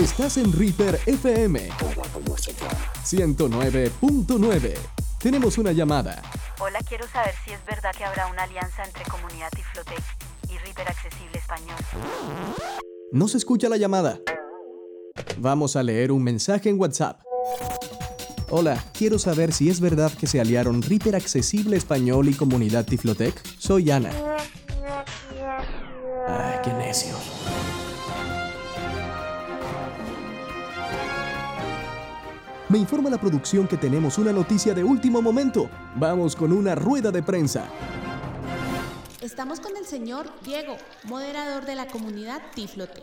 Estás en Reaper FM 109.9. Tenemos una llamada. Hola, quiero saber si es verdad que habrá una alianza entre Comunidad Tiflotec y Reaper Accesible Español. No se escucha la llamada. Vamos a leer un mensaje en WhatsApp. Hola, quiero saber si es verdad que se aliaron Reaper Accesible Español y Comunidad Tiflotec. Soy Ana. Ay, qué necio. Me informa la producción que tenemos una noticia de último momento. Vamos con una rueda de prensa. Estamos con el señor Diego, moderador de la comunidad Tiflotec.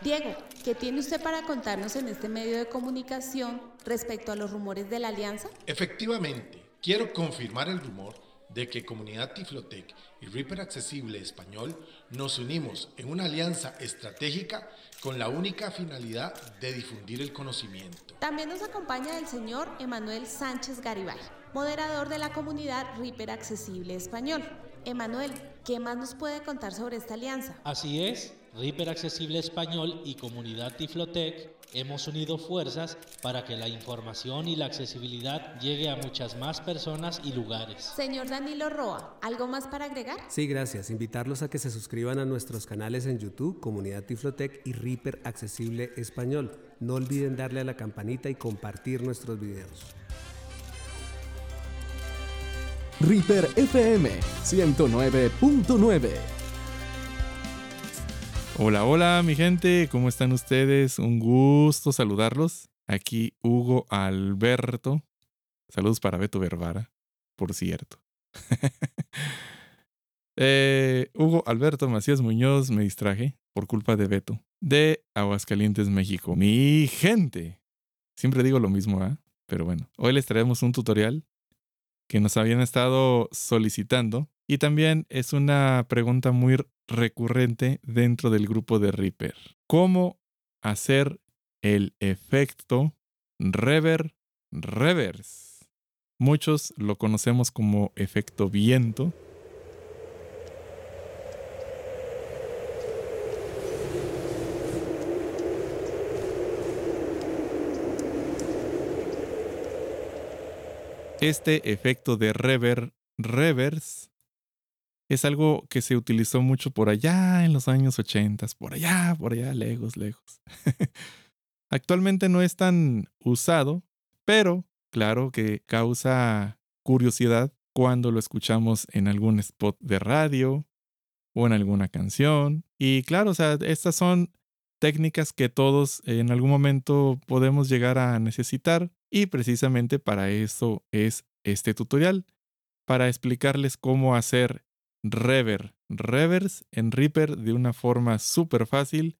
Diego, ¿qué tiene usted para contarnos en este medio de comunicación respecto a los rumores de la alianza? Efectivamente, quiero confirmar el rumor de que Comunidad Tiflotec y Reaper Accesible Español nos unimos en una alianza estratégica con la única finalidad de difundir el conocimiento. También nos acompaña el señor Emanuel Sánchez Garibay, moderador de la comunidad Reaper Accesible Español. Emanuel, ¿qué más nos puede contar sobre esta alianza? Así es, Reaper Accesible Español y Comunidad Tiflotec hemos unido fuerzas para que la información y la accesibilidad llegue a muchas más personas y lugares. Señor Danilo Roa, ¿algo más para agregar? Sí, gracias. Invitarlos a que se suscriban a nuestros canales en YouTube, Comunidad Tiflotec y Reaper Accesible Español. No olviden darle a la campanita y compartir nuestros videos. Reaper FM 109.9. Hola, hola mi gente, ¿cómo están ustedes? Un gusto saludarlos. Aquí Hugo Alberto. Saludos para Beto Vervara, por cierto. Eh, Hugo Alberto Macías Muñoz me distraje por culpa de Beto, de Aguascalientes, México. Mi gente. Siempre digo lo mismo, ¿ah? Pero bueno, hoy les traemos un tutorial que nos habían estado solicitando y también es una pregunta muy recurrente dentro del grupo de Reaper. ¿Cómo hacer el efecto rever reverse? Muchos lo conocemos como efecto viento. Este efecto de rever reverse es algo que se utilizó mucho por allá en los años 80, por allá, por allá, lejos, lejos. Actualmente no es tan usado, pero claro que causa curiosidad cuando lo escuchamos en algún spot de radio o en alguna canción. Y claro, o sea, estas son técnicas que todos en algún momento podemos llegar a necesitar y precisamente para eso es este tutorial, para explicarles cómo hacer rever, reverse en Reaper de una forma súper fácil,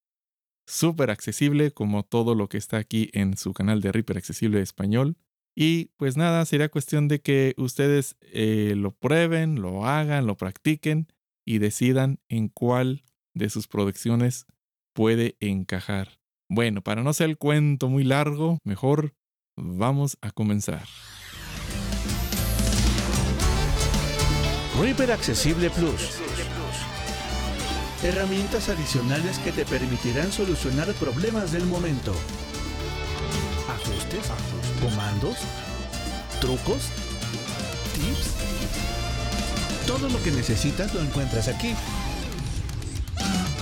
súper accesible como todo lo que está aquí en su canal de Reaper Accesible Español. Y pues nada, sería cuestión de que ustedes eh, lo prueben, lo hagan, lo practiquen y decidan en cuál de sus producciones puede encajar. Bueno, para no ser el cuento muy largo, mejor vamos a comenzar. Reaper Accesible Plus. Herramientas adicionales que te permitirán solucionar problemas del momento. Ajustes, comandos, trucos, tips. Todo lo que necesitas lo encuentras aquí.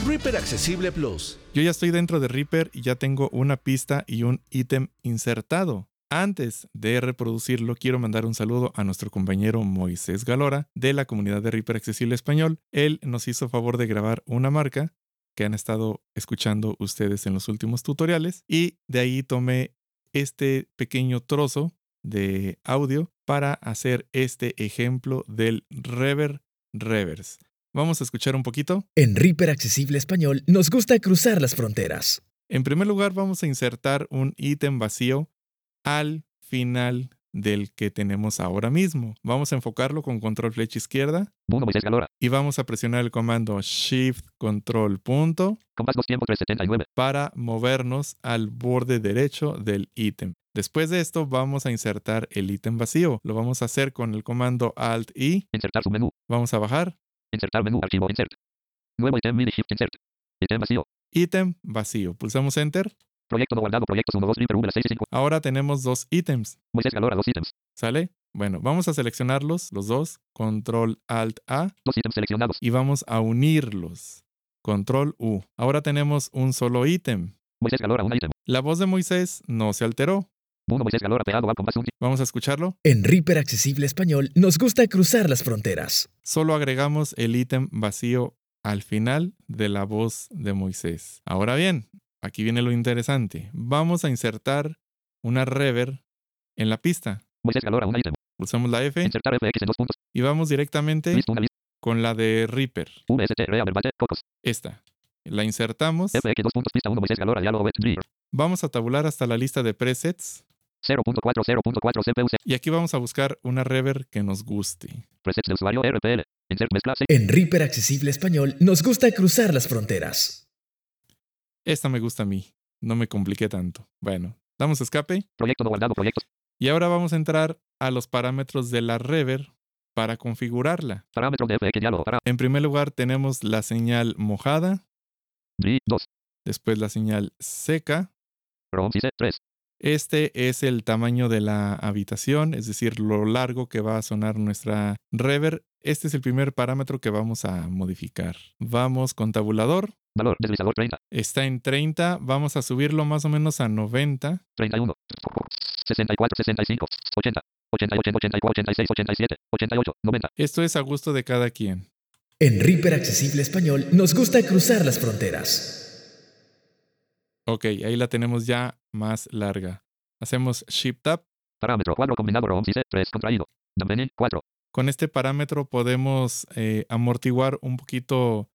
Reaper Accesible Plus. Yo ya estoy dentro de Reaper y ya tengo una pista y un ítem insertado. Antes de reproducirlo, quiero mandar un saludo a nuestro compañero Moisés Galora de la comunidad de Reaper Accesible Español. Él nos hizo favor de grabar una marca que han estado escuchando ustedes en los últimos tutoriales y de ahí tomé este pequeño trozo de audio para hacer este ejemplo del rever reverse. Vamos a escuchar un poquito. En Reaper Accesible Español nos gusta cruzar las fronteras. En primer lugar, vamos a insertar un ítem vacío al final del que tenemos ahora mismo. Vamos a enfocarlo con control flecha izquierda. Y vamos a presionar el comando Shift Control punto para movernos al borde derecho del ítem. Después de esto vamos a insertar el ítem vacío. Lo vamos a hacer con el comando Alt I. Insertar submenú. Vamos a bajar. Insertar menú, archivo, insert. Nuevo ítem, mini shift, insert. Ítem vacío. Ítem vacío. Pulsamos Enter. Proyecto no guardado. Proyectos 1, 2, Reaper, V, 6 y 5. Ahora tenemos dos ítems. Moisés Galora, dos ítems. ¿Sale? Bueno, vamos a seleccionarlos, los dos. Control Alt A. Dos ítems seleccionados. Y vamos a unirlos. Control U. Ahora tenemos un solo ítem. Moisés Galora, un ítem. La voz de Moisés no se alteró. 1 Moisés Galora, pegado al compás un. Vamos a escucharlo. En Reaper Accesible Español nos gusta cruzar las fronteras. Solo agregamos el ítem vacío al final de la voz de Moisés. Ahora bien, aquí viene lo interesante. Vamos a insertar una reverb en la pista. Moisés Galora, un ítem. Pulsamos la F Insertar FX en dos puntos. y vamos directamente lista. con la de Reaper. VST, Cocos. Esta. La insertamos. FX, dos puntos, pista 1 Moisés Galora, diálogo, web, Reaper. Vamos a tabular hasta la lista de presets 0.4, 0.4 CPU, y aquí vamos a buscar una reverb que nos guste. presets de usuario, RPL. Insert mezcla, 6. En Reaper Accesible Español nos gusta cruzar las fronteras. Esta me gusta a mí. No me compliqué tanto. Bueno, damos escape Proyecto no guardado, proyectos. y ahora vamos a entrar a los parámetros de la reverb para configurarla. Parámetros de FX, diálogo, para. En primer lugar tenemos la señal mojada, DRI, 2. después la señal seca. ROM, 3. Este es el tamaño de la habitación, es decir, lo largo que va a sonar nuestra reverb. Este es el primer parámetro que vamos a modificar. Vamos con tabulador. Valor, deslizador, 30. Está en 30. Vamos a subirlo más o menos a 90. 31. 64, 65. 80. 88, 84, 86, 87. 88, 90. Esto es a gusto de cada quien. En Reaper Accesible Español nos gusta cruzar las fronteras. Ok, ahí la tenemos ya más larga. Hacemos Shift Tab. Parámetro, cuadro combinado, ROM, 3. Contraído. Domain, 4. Con este parámetro podemos eh, amortiguar un poquito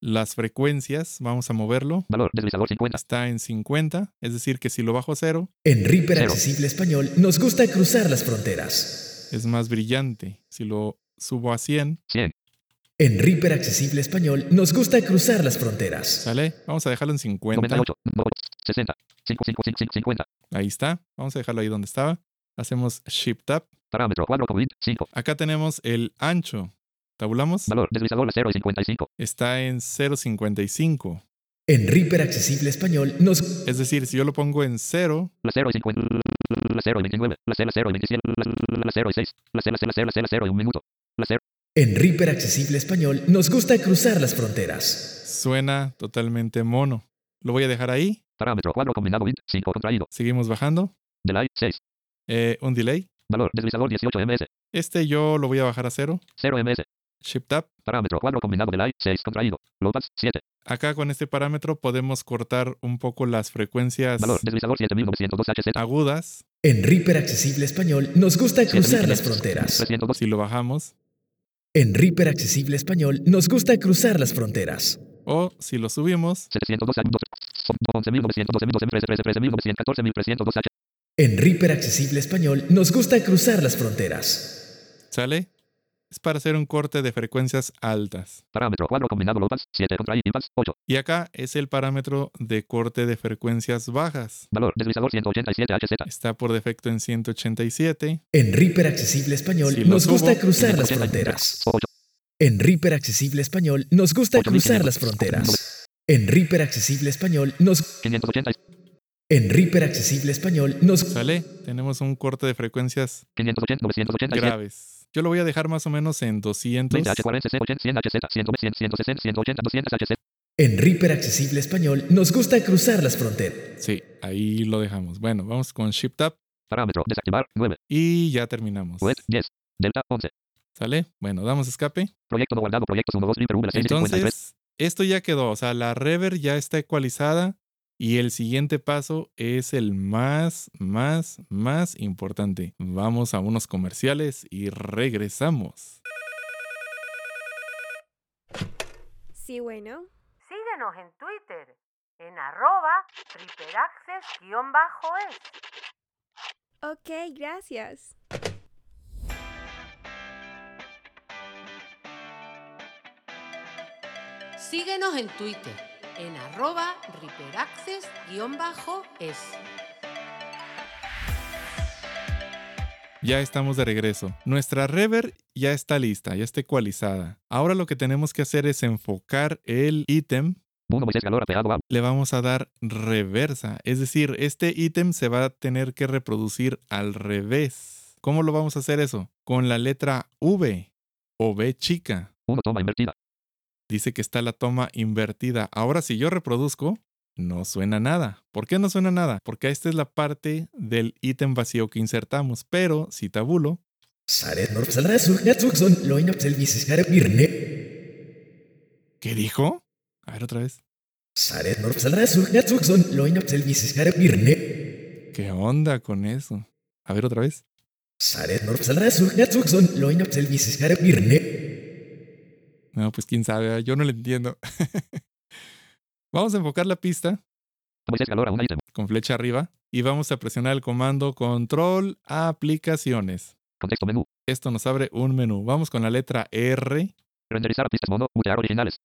las frecuencias. Vamos a moverlo. Valor, deslizador, 50. Está en 50, es decir, que si lo bajo a cero, En Reaper Cero. Accesible Español nos gusta cruzar las fronteras. es más brillante. Si lo subo a 100, 100. En Reaper Accesible Español nos gusta cruzar las fronteras. ¿sale? Vamos a dejarlo en 50. 98. 60. 5, 5, 5, 5, 50. Ahí está. Vamos a dejarlo ahí donde estaba. Hacemos Shift Tab. Parámetro, cuadro combinado, 5. Acá tenemos el ancho. Tabulamos. Valor, deslizador, 0 y 55. Está en 0.55. En Reaper Accesible Español nos Es decir, si yo lo pongo en 0, La 0 y 50. La 0 y 29. La 0, 0 y 27. La 0 y 6. La 0, 0, 0, 0, 0 y 1 minuto. La 0. En Reaper Accesible Español nos gusta cruzar las fronteras. suena totalmente mono. Lo voy a dejar ahí. Parámetro, cuadro combinado, int, 5 contraído. Seguimos bajando. Delay, 6. Eh, un delay. Valor, deslizador, 18 ms. Este yo lo voy a bajar a 0. 0 ms. Shift Tab. Parámetro, cuadro combinado, delay, 6 contraído. Low pass, 7. Acá con este parámetro podemos cortar un poco las frecuencias Valor, deslizador, 7902 HZ. agudas. En Reaper Accesible Español nos gusta cruzar las fronteras. 302. Si lo bajamos. En Reaper Accesible Español nos gusta cruzar las fronteras. O si lo subimos. 702 11.912 13914 13302 H. En Reaper Accesible Español nos gusta cruzar las fronteras. ¿Sale? Es para hacer un corte de frecuencias altas. Parámetro, cuadro combinado, low pass, 7 contraído, impasse, 8. Y acá es el parámetro de corte de frecuencias bajas. Valor, deslizador, 187 HZ. Está por defecto en 187. En Reaper Accesible Español Si nos gusta cruzar las 180, fronteras. 8. En Reaper Accesible Español nos gusta cruzar las fronteras. En Reaper Accesible Español nos 580. En Reaper Accesible Español nos ¿Sale? Tenemos un corte de frecuencias 580, 987. graves. Yo lo voy a dejar más o menos en 200. 20 H40, 60, 100 HZ, 100, 100, 160, 180, 200 HZ. En Reaper Accesible Español nos gusta cruzar las fronteras. Sí, ahí lo dejamos. Bueno, vamos con Shift Tab Parámetro, desactivar, 9. y ya terminamos. Web, 10. Delta, 11. ¿Sale? Bueno, damos escape. Proyecto no guardado, proyectos 1, 2, Reaper, V, 6, 53. Entonces, esto ya quedó. O sea, la reverb ya está ecualizada y el siguiente paso es el más, más, más importante. Vamos a unos comerciales y regresamos. Sí, bueno. Síguenos en Twitter en arroba triperaccess-es. Ok, gracias. Síguenos en Twitter en arroba riperaccess-es. Ya estamos de regreso. Nuestra reverb ya está lista, ya está ecualizada. Ahora lo que tenemos que hacer es enfocar el ítem le vamos a dar reversa. Es decir, este ítem se va a tener que reproducir al revés. ¿Cómo lo vamos a hacer eso? Con la letra V o B chica. Uno toma invertida. Dice que está la toma invertida. Ahora si yo reproduzco, no suena nada. ¿Por qué no suena nada? Porque esta es la parte del ítem vacío que insertamos. Pero si tabulo, ¿qué dijo? A ver otra vez. ¿Qué onda con eso? A ver otra vez. No, pues quién sabe, yo no le entiendo. vamos a enfocar la pista con flecha arriba y vamos a presionar el comando control aplicaciones. Contexto menú. Esto nos abre un menú. Vamos con la letra R. Renderizar pistas mono, originales.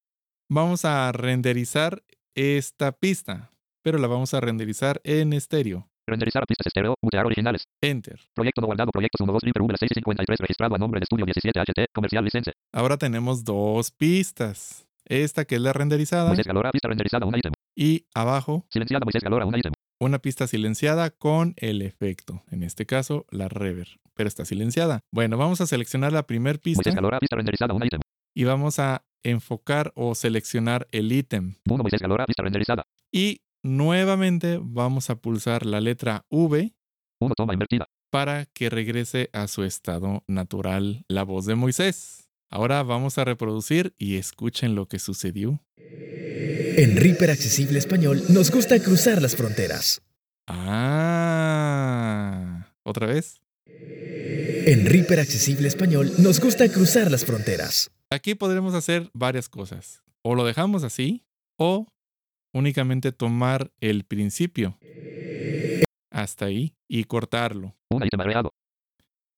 Vamos a renderizar esta pista, pero la vamos a renderizar en estéreo. Renderizar pistas estéreo, mutear originales. Enter. Proyecto no guardado, proyectos 1, 2, Reaper 1, 6 y 53, registrado a nombre de Estudio 17 HT, comercial licencia. Ahora tenemos dos pistas. Esta que es la renderizada Moisés Galora, pista renderizada, un ítem. y abajo Silenciada Moisés Galora, un ítem. una pista silenciada con el efecto. En este caso, la reverb, pero está silenciada. Bueno, vamos a seleccionar la primer pista Moisés Galora, pista renderizada, un ítem. y vamos a enfocar o seleccionar el ítem. Moisés Galora, pista renderizada. Y nuevamente vamos a pulsar la letra V Uno toma invertida. para que regrese a su estado natural la voz de Moisés. Ahora vamos a reproducir y escuchen lo que sucedió. En Reaper Accesible Español nos gusta cruzar las fronteras. Ah, otra vez. En Reaper Accesible Español nos gusta cruzar las fronteras. Aquí podremos hacer varias cosas. O lo dejamos así o únicamente tomar el principio hasta ahí y cortarlo. Un ítem agregado.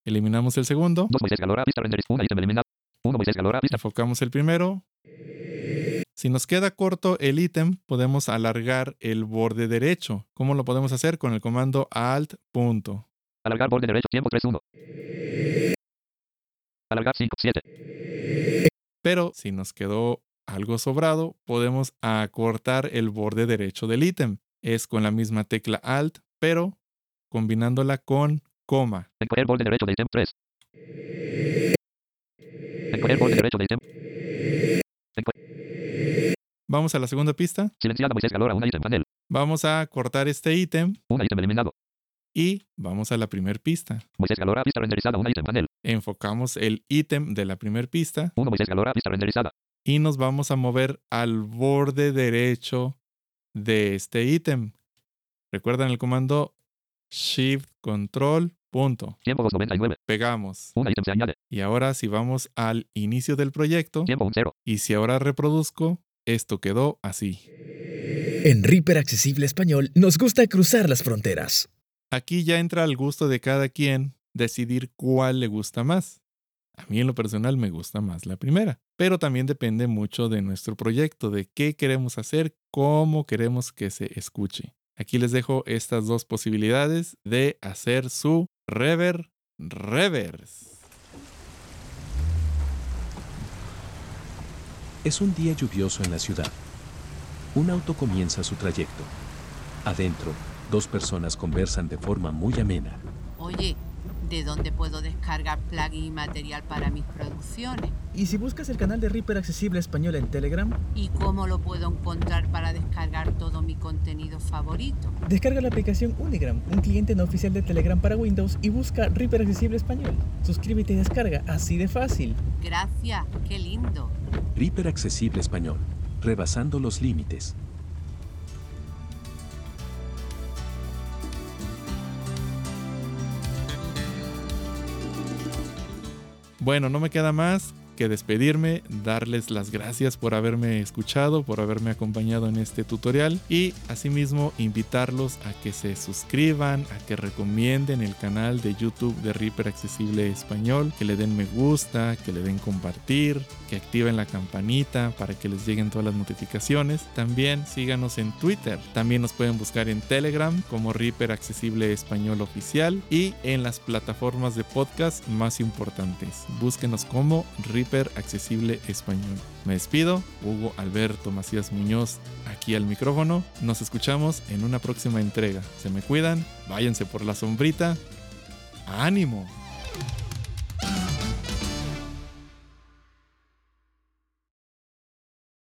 Eliminamos el segundo, Dos Moisés Galora, renderizada, un ítem eliminado. Uno Moisés Galora, pista. enfocamos el primero. Si nos queda corto el ítem, podemos alargar el borde derecho. ¿Cómo lo podemos hacer? Con el comando alt punto. Alargar borde derecho, tiempo 3, 1. Alargar 5, 7. Pero si nos quedó algo sobrado, podemos acortar el borde derecho del ítem. Es con la misma tecla alt, pero combinándola con coma. Encoger borde derecho de ítem 3. Encoger borde derecho de ítem. Vamos a la segunda pista. Silenciada Moisés Galora, un ítem panel. Vamos a cortar este ítem Un ítem eliminado. y vamos a la primer pista. Moisés Galora, pista renderizada, un ítem panel. Enfocamos el ítem de la primer pista Uno Moisés Galora, pista renderizada. Y nos vamos a mover al borde derecho de este ítem. Recuerdan el comando Shift Control punto. Tiempo 299. Pegamos. Un ítem se añade. Y ahora si vamos al inicio del proyecto Tiempo 1, 0. y si ahora reproduzco, esto quedó así. En Reaper Accesible Español nos gusta cruzar las fronteras. Aquí ya entra al gusto de cada quien decidir cuál le gusta más. A mí en lo personal me gusta más la primera, pero también depende mucho de nuestro proyecto, de qué queremos hacer, cómo queremos que se escuche. Aquí les dejo estas dos posibilidades de hacer su rever reverse. Es un día lluvioso en la ciudad. Un auto comienza su trayecto. Adentro, dos personas conversan de forma muy amena. Oye, ¿de dónde puedo descargar plugin y material para mis producciones? ¿Y si buscas el canal de Reaper Accesible Español en Telegram? ¿Y cómo lo puedo encontrar para descargar todo mi contenido favorito? Descarga la aplicación Unigram, un cliente no oficial de Telegram para Windows, y busca Reaper Accesible Español. Suscríbete y descarga, así de fácil. Gracias, qué lindo. Reaper Accesible Español. Rebasando los límites. Bueno, no me queda más que despedirme, darles las gracias por haberme escuchado, por haberme acompañado en este tutorial y asimismo invitarlos a que se suscriban, a que recomienden el canal de YouTube de Reaper Accesible Español, que le den me gusta, que le den compartir, que activen la campanita para que les lleguen todas las notificaciones. También síganos en Twitter, también nos pueden buscar en Telegram como Reaper Accesible Español Oficial y en las plataformas de podcast más importantes. Búsquenos como Reaper Accesible Español. Me despido, Hugo Alberto Macías Muñoz, aquí al micrófono. Nos escuchamos en una próxima entrega. Se me cuidan, váyanse por la sombrita. ¡Ánimo!